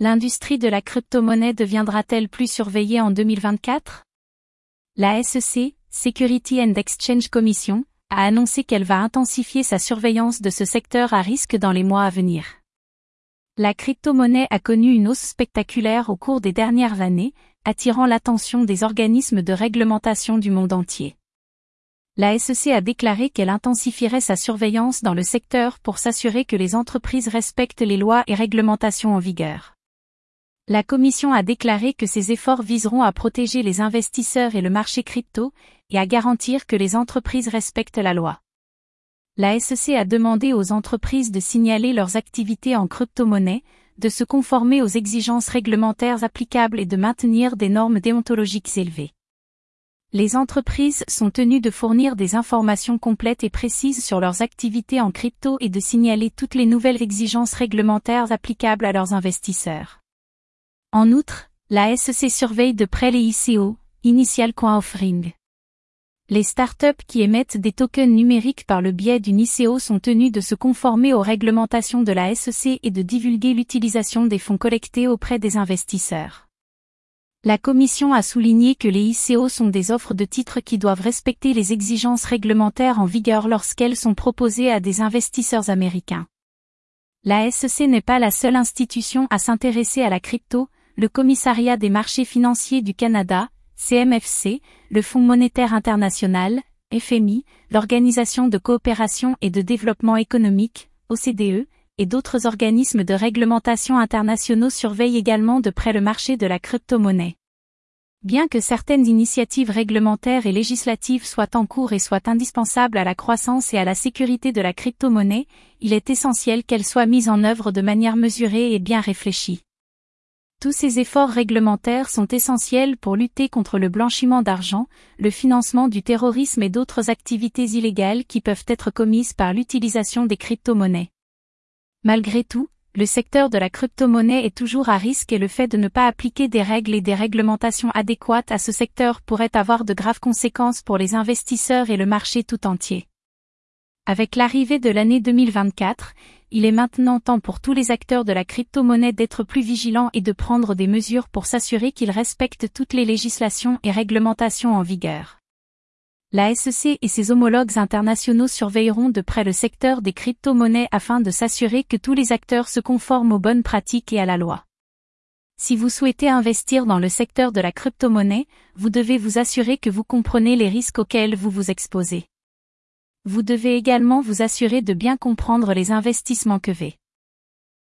L'industrie de la crypto-monnaie deviendra-t-elle plus surveillée en 2024 La SEC, Security and Exchange Commission, a annoncé qu'elle va intensifier sa surveillance de ce secteur à risque dans les mois à venir. La crypto-monnaie a connu une hausse spectaculaire au cours des dernières années, attirant l'attention des organismes de réglementation du monde entier. La SEC a déclaré qu'elle intensifierait sa surveillance dans le secteur pour s'assurer que les entreprises respectent les lois et réglementations en vigueur. La Commission a déclaré que ces efforts viseront à protéger les investisseurs et le marché crypto, et à garantir que les entreprises respectent la loi la SEC a demandé aux entreprises de signaler leurs activités en crypto-monnaie, de se conformer aux exigences réglementaires applicables et de maintenir des normes déontologiques élevées. Les entreprises sont tenues de fournir des informations complètes et précises sur leurs activités en crypto et de signaler toutes les nouvelles exigences réglementaires applicables à leurs investisseurs. En outre, la SEC surveille de près les ICO, Initial Coin Offering. Les startups qui émettent des tokens numériques par le biais d'une ICO sont tenues de se conformer aux réglementations de la SEC et de divulguer l'utilisation des fonds collectés auprès des investisseurs. La Commission a souligné que les ICO sont des offres de titres qui doivent respecter les exigences réglementaires en vigueur lorsqu'elles sont proposées à des investisseurs américains. La SEC n'est pas la seule institution à s'intéresser à la crypto, le Commissariat des marchés financiers du Canada, CMFC, le Fonds monétaire international, FMI, l'Organisation de coopération et de développement économique, OCDE, et d'autres organismes de réglementation internationaux surveillent également de près le marché de la crypto-monnaie. Bien que certaines initiatives réglementaires et législatives soient en cours et soient indispensables à la croissance et à la sécurité de la crypto-monnaie, il est essentiel qu'elles soient mises en œuvre de manière mesurée et bien réfléchie. Tous ces efforts réglementaires sont essentiels pour lutter contre le blanchiment d'argent, le financement du terrorisme et d'autres activités illégales qui peuvent être commises par l'utilisation des crypto-monnaies. Malgré tout, le secteur de la crypto-monnaie est toujours à risque et le fait de ne pas appliquer des règles et des réglementations adéquates à ce secteur pourrait avoir de graves conséquences pour les investisseurs et le marché tout entier. Avec l'arrivée de l'année 2024, il est maintenant temps pour tous les acteurs de la crypto-monnaie d'être plus vigilants et de prendre des mesures pour s'assurer qu'ils respectent toutes les législations et réglementations en vigueur. La SEC et ses homologues internationaux surveilleront de près le secteur des crypto-monnaies afin de s'assurer que tous les acteurs se conforment aux bonnes pratiques et à la loi. Si vous souhaitez investir dans le secteur de la crypto-monnaie, vous devez vous assurer que vous comprenez les risques auxquels vous vous exposez. Vous devez également vous assurer de bien comprendre les investissements que V.